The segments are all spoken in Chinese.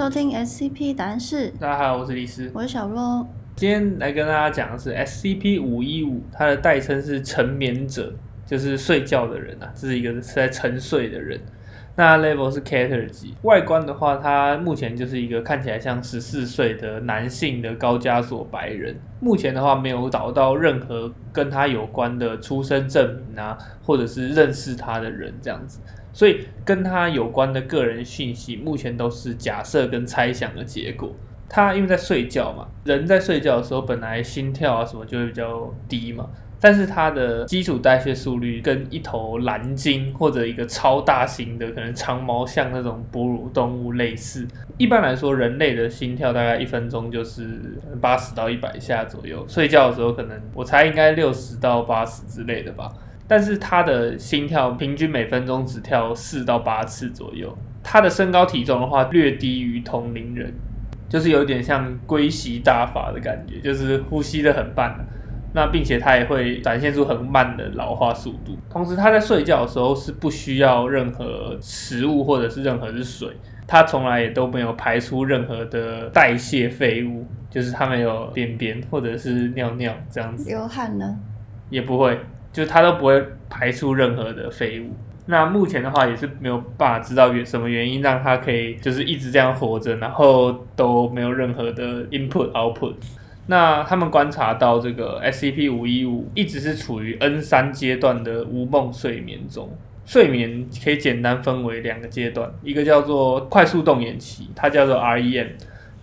收听 SCP 答案室，大家好，我是李斯。我是小若。今天来跟大家讲的是 SCP 五一五，它的代称是沉眠者，就是睡觉的人啊，这是一个是在沉睡的人。那 level 是 Cater 级，外观的话，它目前就是一个看起来像十四岁的男性的高加索白人。目前的话，没有找到任何跟他有关的出生证明啊，或者是认识他的人这样子。所以跟他有关的个人信息，目前都是假设跟猜想的结果。他因为在睡觉嘛，人在睡觉的时候，本来心跳啊什么就会比较低嘛。但是它的基础代谢速率跟一头蓝鲸或者一个超大型的可能长毛象那种哺乳动物类似。一般来说，人类的心跳大概一分钟就是八十到一百下左右，睡觉的时候可能我猜应该六十到八十之类的吧。但是他的心跳平均每分钟只跳四到八次左右。他的身高体重的话略低于同龄人，就是有点像龟息大法的感觉，就是呼吸的很慢。那并且他也会展现出很慢的老化速度，同时他在睡觉的时候是不需要任何食物或者是任何的水，他从来也都没有排出任何的代谢废物，就是他没有便便或者是尿尿这样子。流汗呢？也不会，就是它都不会排出任何的废物。那目前的话也是没有办法知道原什么原因让它可以就是一直这样活着，然后都没有任何的 input output。那他们观察到这个 SCP 五一五一直是处于 N 三阶段的无梦睡眠中。睡眠可以简单分为两个阶段，一个叫做快速动眼期，它叫做 REM，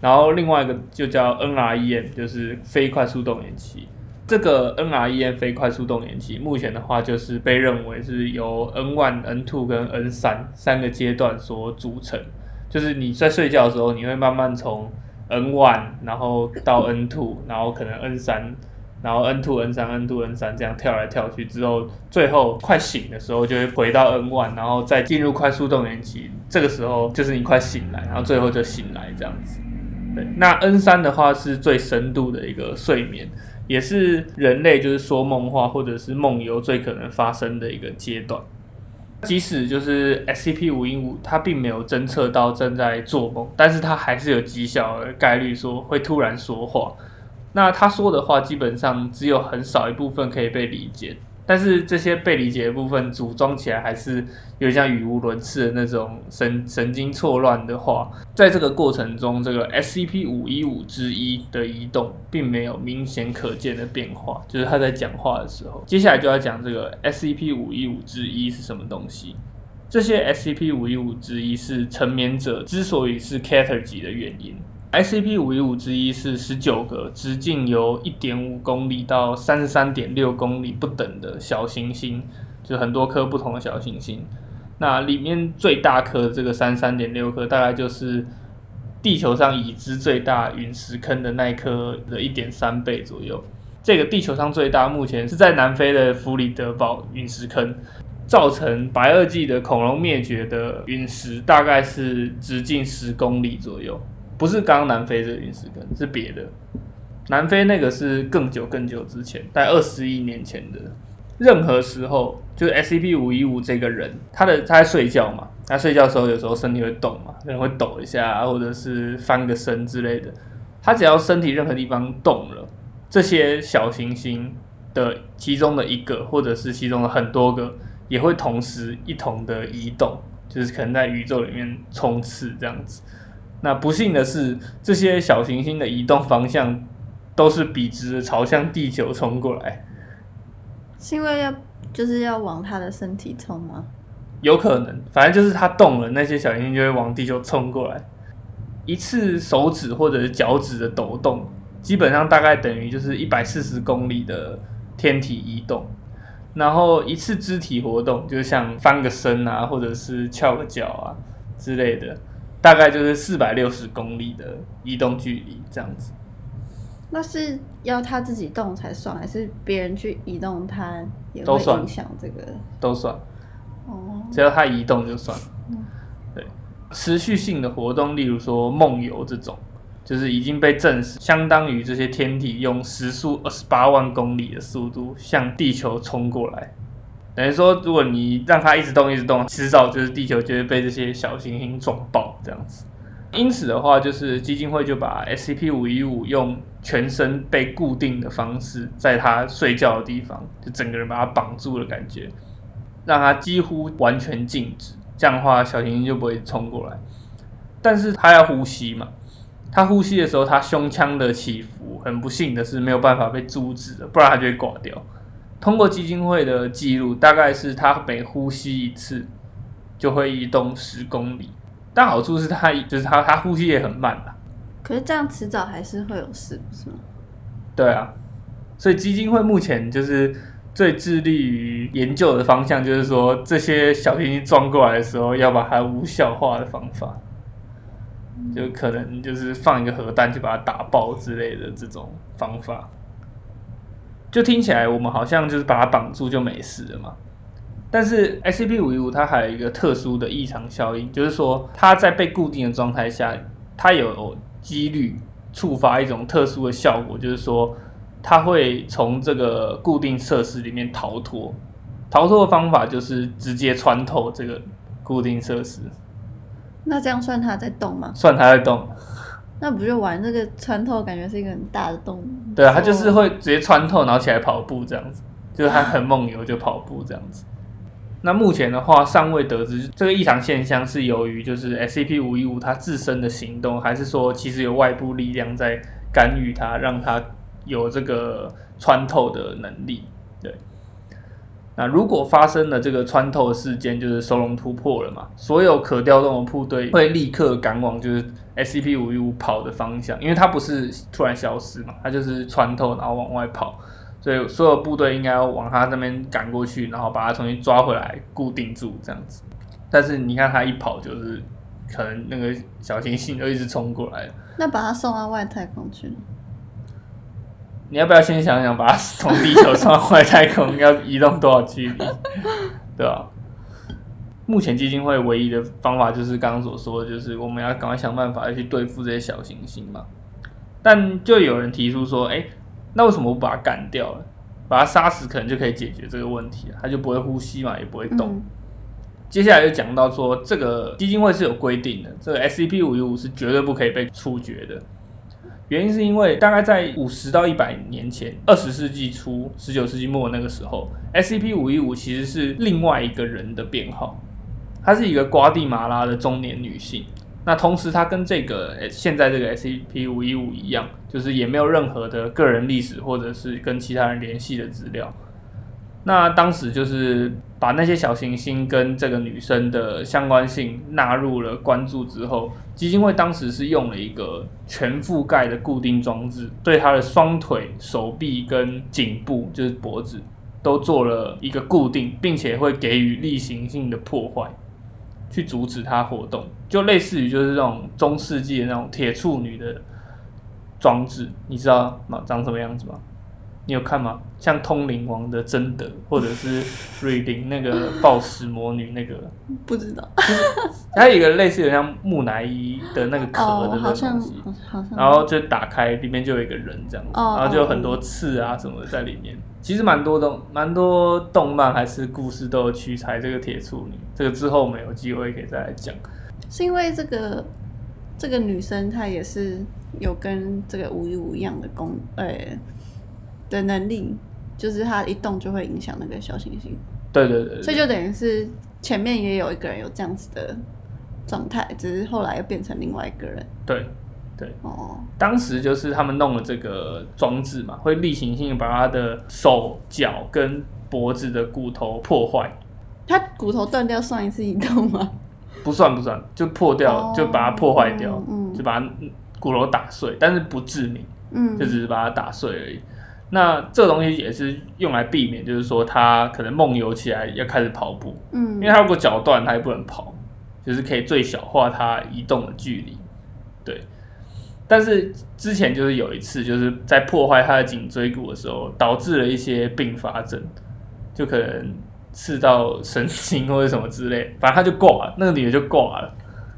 然后另外一个就叫 NREM，就是非快速动眼期。这个 NREM 非快速动眼期，目前的话就是被认为是由 N one、N two 跟 N 三三个阶段所组成。就是你在睡觉的时候，你会慢慢从 N one，然后到 N two，然后可能 N 三，然后 N two、N 三、N two、N 三这样跳来跳去之后，最后快醒的时候就会回到 N one，然后再进入快速动眼期。这个时候就是你快醒来，然后最后就醒来这样子。对，那 N 三的话是最深度的一个睡眠，也是人类就是说梦话或者是梦游最可能发生的一个阶段。即使就是 SCP 五一五，它并没有侦测到正在做梦，但是它还是有极小的概率说会突然说话。那他说的话基本上只有很少一部分可以被理解。但是这些被理解的部分组装起来还是有点像语无伦次的那种神神经错乱的话，在这个过程中，这个 SCP 五一五之一的移动并没有明显可见的变化，就是他在讲话的时候。接下来就要讲这个 SCP 五一五之一是什么东西。这些 SCP 五一五之一是沉眠者之所以是 Cater 级的原因。SCP 五一五之一是十九个直径由一点五公里到三十三点六公里不等的小行星，就很多颗不同的小行星。那里面最大颗这个三十三点六颗，大概就是地球上已知最大陨石坑的那一颗的一点三倍左右。这个地球上最大，目前是在南非的弗里德堡陨石坑，造成白垩纪的恐龙灭绝的陨石，大概是直径十公里左右。不是刚刚南非这个陨石坑，是别的。南非那个是更久更久之前，在二十亿年前的。任何时候，就是 SCP 五一五这个人，他的他在睡觉嘛，他睡觉的时候有时候身体会动嘛，可能会抖一下，或者是翻个身之类的。他只要身体任何地方动了，这些小行星的其中的一个，或者是其中的很多个，也会同时一同的移动，就是可能在宇宙里面冲刺这样子。那不幸的是，这些小行星的移动方向都是笔直的朝向地球冲过来。是因为要就是要往他的身体冲吗？有可能，反正就是它动了，那些小行星就会往地球冲过来。一次手指或者是脚趾的抖动，基本上大概等于就是一百四十公里的天体移动。然后一次肢体活动，就像翻个身啊，或者是翘个脚啊之类的。大概就是四百六十公里的移动距离这样子。那是要他自己动才算，还是别人去移动他也会影响这个？都算。哦。只要他移动就算。对。持续性的活动，例如说梦游这种，就是已经被证实，相当于这些天体用时速二十八万公里的速度向地球冲过来。等于说，如果你让它一直动，一直动，迟早就是地球就会被这些小行星撞爆这样子。因此的话，就是基金会就把 SCP 五一五用全身被固定的方式，在它睡觉的地方，就整个人把它绑住的感觉，让它几乎完全静止。这样的话，小行星就不会冲过来。但是它要呼吸嘛，它呼吸的时候，它胸腔的起伏，很不幸的是没有办法被阻止的，不然它就会挂掉。通过基金会的记录，大概是他每呼吸一次就会移动十公里。但好处是他就是他他呼吸也很慢啦。可是这样迟早还是会有事，不是吗？对啊，所以基金会目前就是最致力于研究的方向，就是说这些小行星撞过来的时候，要把它无效化的方法，就可能就是放一个核弹就把它打爆之类的这种方法。就听起来我们好像就是把它绑住就没事了嘛。但是 SCP 五一五它还有一个特殊的异常效应，就是说它在被固定的状态下，它有几率触发一种特殊的效果，就是说它会从这个固定设施里面逃脱。逃脱的方法就是直接穿透这个固定设施。那这样算它在动吗？算它在动。那不就玩这个穿透，感觉是一个很大的洞。对啊，他就是会直接穿透，然后起来跑步这样子，就是他很梦游就跑步这样子。那目前的话，尚未得知这个异常现象是由于就是 SCP 五一五它自身的行动，还是说其实有外部力量在干预它，让它有这个穿透的能力。对。那如果发生了这个穿透事件，就是收容突破了嘛，所有可调动的部队会立刻赶往就是 SCP 五一五跑的方向，因为它不是突然消失嘛，它就是穿透然后往外跑。所以所有部队应该要往他那边赶过去，然后把他重新抓回来，固定住这样子。但是你看他一跑，就是可能那个小行星就一直冲过来。那把他送到外太空去？你要不要先想想，把它从地球送到外太空要移动多少距离？对吧？目前基金会唯一的方法就是刚刚所说的，就是我们要赶快想办法去对付这些小行星嘛。但就有人提出说，哎。那为什么不把它干掉了？把它杀死，可能就可以解决这个问题了。它就不会呼吸嘛，也不会动。接下来就讲到说，这个基金会是有规定的，这个 SCP 五一五是绝对不可以被处决的。原因是因为大概在五十到一百年前，二十世纪初、十九世纪末那个时候，SCP 五一五其实是另外一个人的编号，她是一个瓜地马拉的中年女性。那同时，它跟这个现在这个 SCP 五一五一样，就是也没有任何的个人历史或者是跟其他人联系的资料。那当时就是把那些小行星跟这个女生的相关性纳入了关注之后，基金会当时是用了一个全覆盖的固定装置，对她的双腿、手臂跟颈部，就是脖子，都做了一个固定，并且会给予例行性的破坏。去阻止她活动，就类似于就是这种中世纪的那种铁处女的装置，你知道吗？长什么样子吗？你有看吗？像通灵王的贞德，或者是 瑞林那个暴食魔女那个，不知道。它有一个类似有像木乃伊的那个壳的那东西，然后就打开，里面就有一个人这样，然后就有很多刺啊什么的在里面。其实蛮多动，蛮多动漫还是故事都有取材这个铁处女，这个之后我们有机会可以再来讲。是因为这个这个女生她也是有跟这个五一五一样的功，呃。的能力，就是它一动就会影响那个小行星。对对对。所以就等于是前面也有一个人有这样子的状态，只是后来又变成另外一个人。对对。哦。当时就是他们弄了这个装置嘛，会例行性把他的手脚跟脖子的骨头破坏。他骨头断掉算一次移动吗？不算不算，就破掉就把它破坏掉，嗯就把骨头打碎，但是不致命，嗯，就只是把它打碎而已。那这个东西也是用来避免，就是说他可能梦游起来要开始跑步，嗯，因为他如果脚断，他也不能跑，就是可以最小化他移动的距离，对。但是之前就是有一次，就是在破坏他的颈椎骨的时候，导致了一些并发症，就可能刺到神经或者什么之类，反正他就挂了，那个女的就挂了。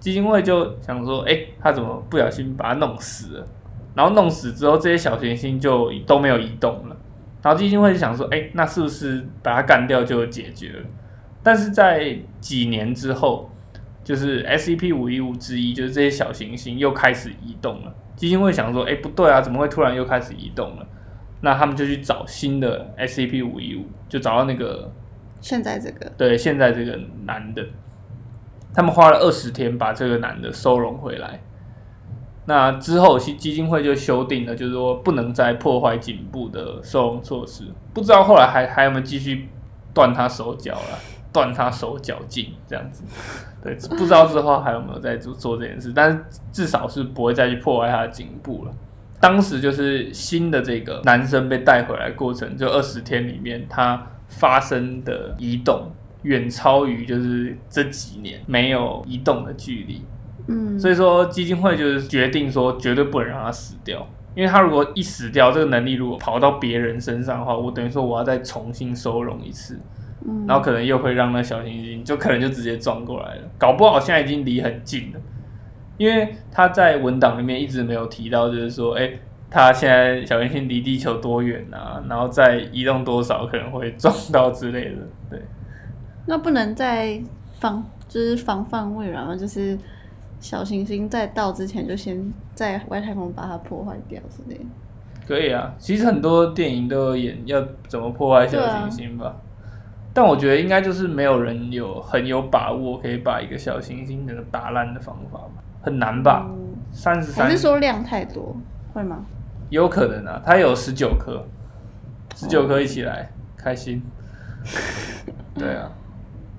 基金会就想说，哎，他怎么不小心把他弄死了？然后弄死之后，这些小行星就都没有移动了。然后基金会就想说：“哎，那是不是把它干掉就解决了？”但是在几年之后，就是 SCP 五一五之一，就是这些小行星又开始移动了。基金会想说，哎，不对啊，怎么会突然又开始移动了？那他们就去找新的 SCP 五一五，就找到那个现在这个对现在这个男的，他们花了二十天把这个男的收容回来。那之后基基金会就修订了，就是说不能再破坏颈部的收容措施。不知道后来还还有没有继续断他手脚了，断他手脚筋这样子。对，不知道之后还有没有在做做这件事，但是至少是不会再去破坏他的颈部了。当时就是新的这个男生被带回来过程，就二十天里面他发生的移动远超于就是这几年没有移动的距离。嗯，所以说基金会就是决定说绝对不能让他死掉，因为他如果一死掉，这个能力如果跑到别人身上的话，我等于说我要再重新收容一次。嗯，然后可能又会让那小行星就可能就直接撞过来了，搞不好现在已经离很近了，因为他在文档里面一直没有提到，就是说，哎，他现在小行星离地球多远啊？然后再移动多少可能会撞到之类的，对。那不能再防就是防范未然吗？就是小行星在到之前就先在外太空把它破坏掉之类的。可以啊，其实很多电影都有演要怎么破坏小行星吧。但我觉得应该就是没有人有很有把握可以把一个小行星整个打烂的方法吧，很难吧？三十三还是说量太多会吗？有可能啊，它有十九颗，十九颗一起来开心。对啊，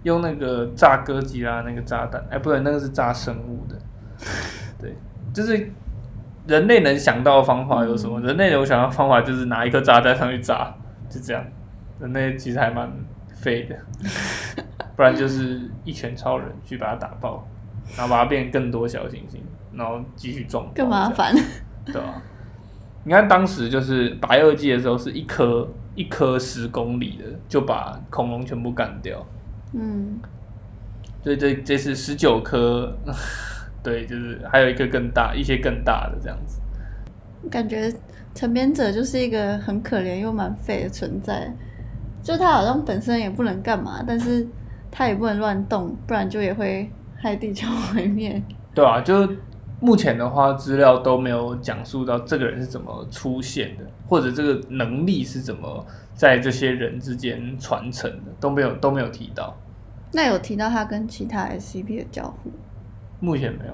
用那个炸哥吉拉那个炸弹，哎，不对，那个是炸生物的。对，就是人类能想到的方法有什么？人类能想到方法就是拿一颗炸弹上去炸，就这样。人类其实还蛮。废的，不然就是一拳超人去把它打爆，然后把它变更多小行星，然后继续撞，更麻烦，对吧？你看当时就是白垩纪的时候，是一颗一颗十公里的就把恐龙全部干掉，嗯，所以这这是十九颗，对，就是还有一个更大，一些更大的这样子。感觉成编者就是一个很可怜又蛮废的存在。就他好像本身也不能干嘛，但是他也不能乱动，不然就也会害地球毁灭。对啊，就目前的话，资料都没有讲述到这个人是怎么出现的，或者这个能力是怎么在这些人之间传承的，都没有都没有提到。那有提到他跟其他 SCP 的交互？目前没有。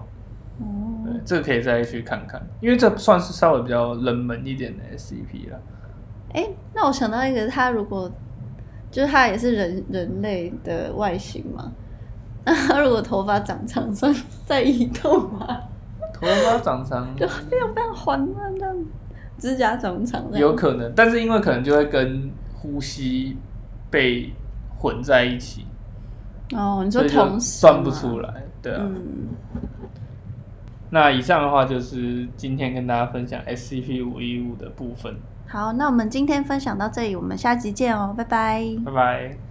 哦，对，这个可以再去看看，因为这算是稍微比较冷门一点的 SCP 了。哎，那我想到一个，他如果就是他也是人人类的外形嘛，那 他如果头发长长，算在移动吗？头发长长 就非常非常缓慢这样，指甲长长有可能，但是因为可能就会跟呼吸被混在一起。哦，你说同时算不出来，对啊。嗯。那以上的话就是今天跟大家分享 SCP 五一五的部分。好，那我们今天分享到这里，我们下集见哦，拜拜。拜拜。